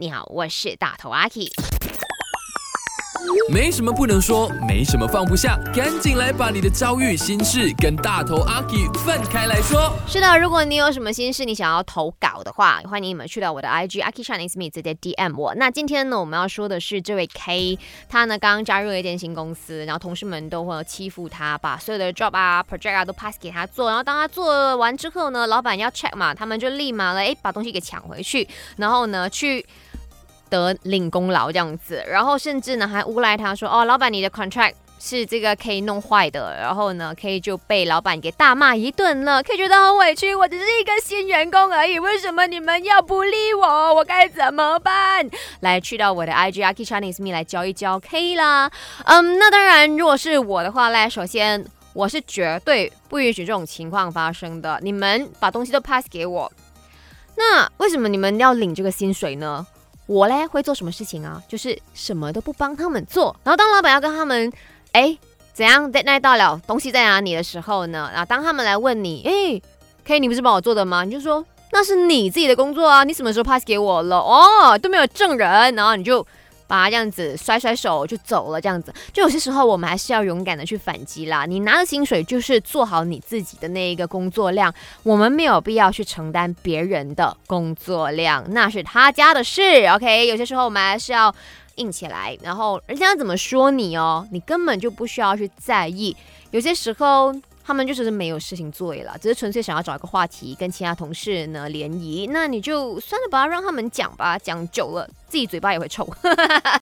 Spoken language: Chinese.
你好，我是大头阿 K。没什么不能说，没什么放不下，赶紧来把你的遭遇、心事跟大头阿 K 分开来说。是的，如果你有什么心事，你想要投稿的话，欢迎你们去到我的 IG Aki Chinese Me 直接 DM 我。那今天呢，我们要说的是这位 K，他呢刚刚加入了一间新公司，然后同事们都会欺负他，把所有的 job 啊、project 啊都 pass 给他做，然后当他做完之后呢，老板要 check 嘛，他们就立马了，哎，把东西给抢回去，然后呢去。得领功劳这样子，然后甚至呢还诬赖他说：“哦，老板，你的 contract 是这个 K 弄坏的。”然后呢，K 就被老板给大骂一顿了。K 觉得很委屈，我只是一个新员工而已，为什么你们要不理我？我该怎么办？来，去到我的 IG Aki Chinese Me 来教一教 K 啦。嗯，那当然，如果是我的话嘞，首先我是绝对不允许这种情况发生的。你们把东西都 pass 给我，那为什么你们要领这个薪水呢？我嘞会做什么事情啊？就是什么都不帮他们做。然后当老板要跟他们，哎，怎样在那到了，东西在哪里的时候呢？然后当他们来问你，哎，K，你不是帮我做的吗？你就说那是你自己的工作啊，你什么时候 pass 给我了？哦，都没有证人，然后你就。把他这样子甩甩手就走了，这样子就有些时候我们还是要勇敢的去反击啦。你拿的薪水就是做好你自己的那一个工作量，我们没有必要去承担别人的工作量，那是他家的事。OK，有些时候我们还是要硬起来，然后人家怎么说你哦，你根本就不需要去在意。有些时候。他们就是没有事情做了，只是纯粹想要找一个话题跟其他同事呢联谊。那你就算了吧，让他们讲吧，讲久了自己嘴巴也会臭。